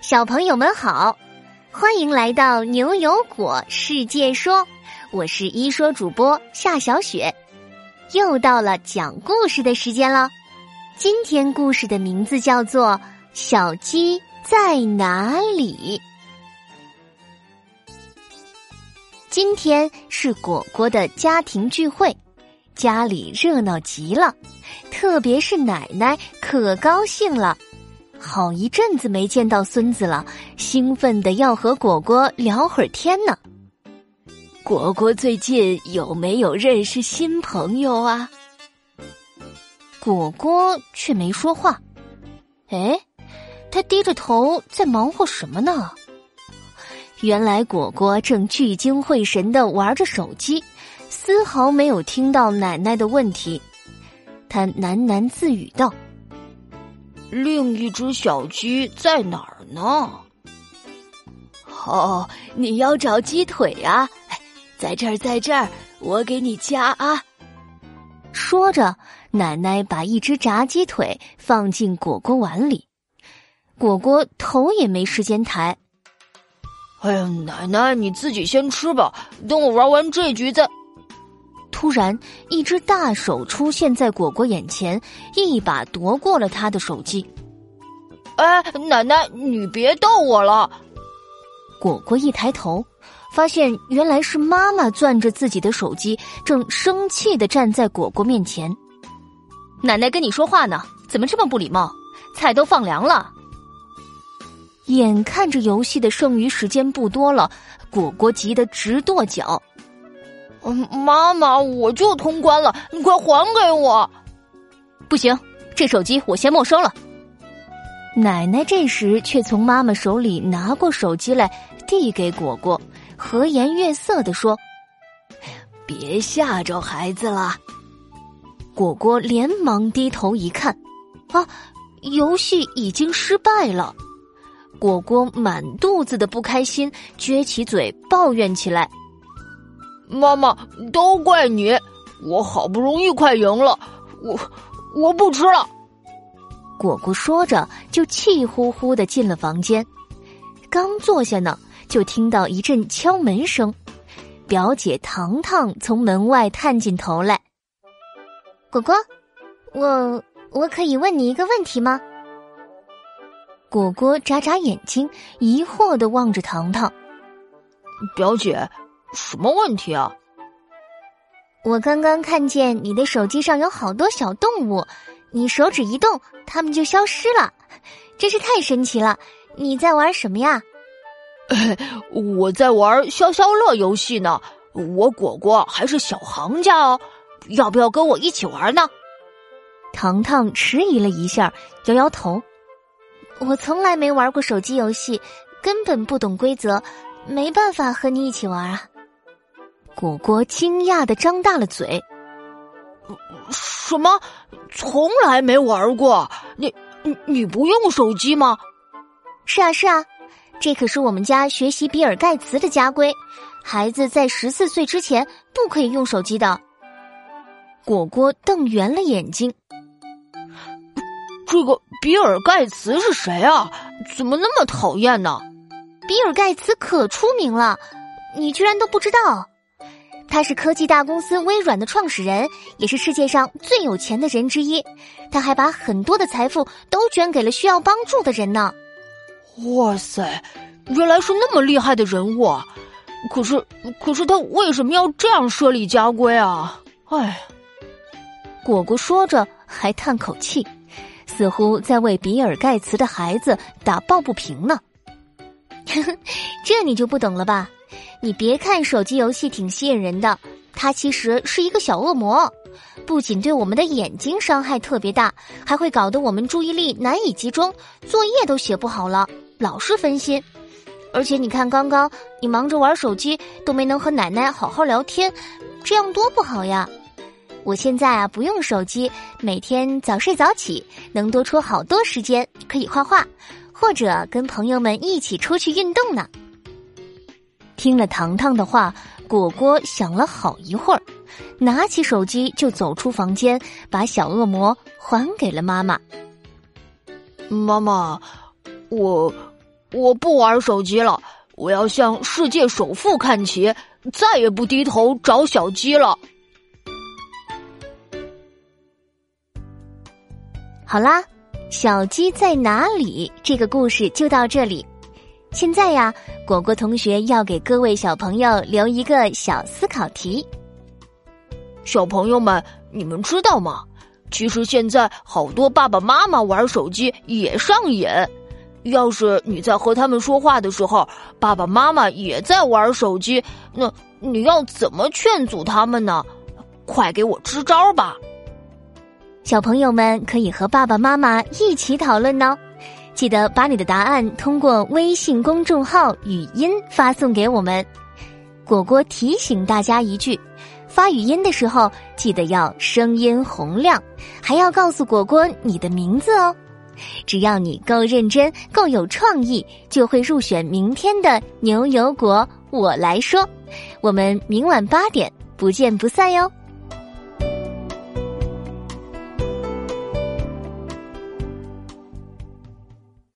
小朋友们好，欢迎来到牛油果世界说，我是一说主播夏小雪，又到了讲故事的时间了。今天故事的名字叫做《小鸡在哪里》。今天是果果的家庭聚会，家里热闹极了，特别是奶奶可高兴了。好一阵子没见到孙子了，兴奋的要和果果聊会儿天呢。果果最近有没有认识新朋友啊？果果却没说话。哎，他低着头在忙活什么呢？原来果果正聚精会神的玩着手机，丝毫没有听到奶奶的问题。他喃喃自语道。另一只小鸡在哪儿呢？哦，你要找鸡腿啊！在这儿，在这儿，我给你夹啊！说着，奶奶把一只炸鸡腿放进果果碗里，果果头也没时间抬。哎呀，奶奶，你自己先吃吧，等我玩完这局再。突然，一只大手出现在果果眼前，一把夺过了他的手机。哎，奶奶，你别逗我了！果果一抬头，发现原来是妈妈攥着自己的手机，正生气的站在果果面前。奶奶跟你说话呢，怎么这么不礼貌？菜都放凉了。眼看着游戏的剩余时间不多了，果果急得直跺脚。嗯，妈妈，我就通关了，你快还给我！不行，这手机我先没收了。奶奶这时却从妈妈手里拿过手机来，递给果果，和颜悦色的说：“别吓着孩子了。”果果连忙低头一看，啊，游戏已经失败了。果果满肚子的不开心，撅起嘴抱怨起来。妈妈，都怪你！我好不容易快赢了，我我不吃了。果果说着，就气呼呼的进了房间。刚坐下呢，就听到一阵敲门声。表姐糖糖从门外探进头来。果果，我我可以问你一个问题吗？果果眨眨眼睛，疑惑的望着糖糖。表姐。什么问题啊？我刚刚看见你的手机上有好多小动物，你手指一动，它们就消失了，真是太神奇了！你在玩什么呀？我在玩消消乐游戏呢。我果果还是小行家哦，要不要跟我一起玩呢？糖糖迟疑了一下，摇摇头。我从来没玩过手机游戏，根本不懂规则，没办法和你一起玩啊。果果惊讶的张大了嘴：“什么？从来没玩过？你你你不用手机吗？”“是啊是啊，这可是我们家学习比尔盖茨的家规，孩子在十四岁之前不可以用手机的。”果果瞪圆了眼睛：“这个比尔盖茨是谁啊？怎么那么讨厌呢？”“比尔盖茨可出名了，你居然都不知道？”他是科技大公司微软的创始人，也是世界上最有钱的人之一。他还把很多的财富都捐给了需要帮助的人呢。哇塞，原来是那么厉害的人物啊！可是，可是他为什么要这样设立家规啊？哎，果果说着还叹口气，似乎在为比尔盖茨的孩子打抱不平呢。这你就不懂了吧？你别看手机游戏挺吸引人的，它其实是一个小恶魔，不仅对我们的眼睛伤害特别大，还会搞得我们注意力难以集中，作业都写不好了，老是分心。而且你看，刚刚你忙着玩手机，都没能和奶奶好好聊天，这样多不好呀！我现在啊不用手机，每天早睡早起，能多出好多时间可以画画，或者跟朋友们一起出去运动呢。听了糖糖的话，果果想了好一会儿，拿起手机就走出房间，把小恶魔还给了妈妈。妈妈，我我不玩手机了，我要向世界首富看齐，再也不低头找小鸡了。好啦，小鸡在哪里？这个故事就到这里。现在呀，果果同学要给各位小朋友留一个小思考题。小朋友们，你们知道吗？其实现在好多爸爸妈妈玩手机也上瘾。要是你在和他们说话的时候，爸爸妈妈也在玩手机，那你要怎么劝阻他们呢？快给我支招吧！小朋友们可以和爸爸妈妈一起讨论呢。记得把你的答案通过微信公众号语音发送给我们。果果提醒大家一句：发语音的时候记得要声音洪亮，还要告诉果果你的名字哦。只要你够认真、够有创意，就会入选明天的牛油果。我来说，我们明晚八点不见不散哟。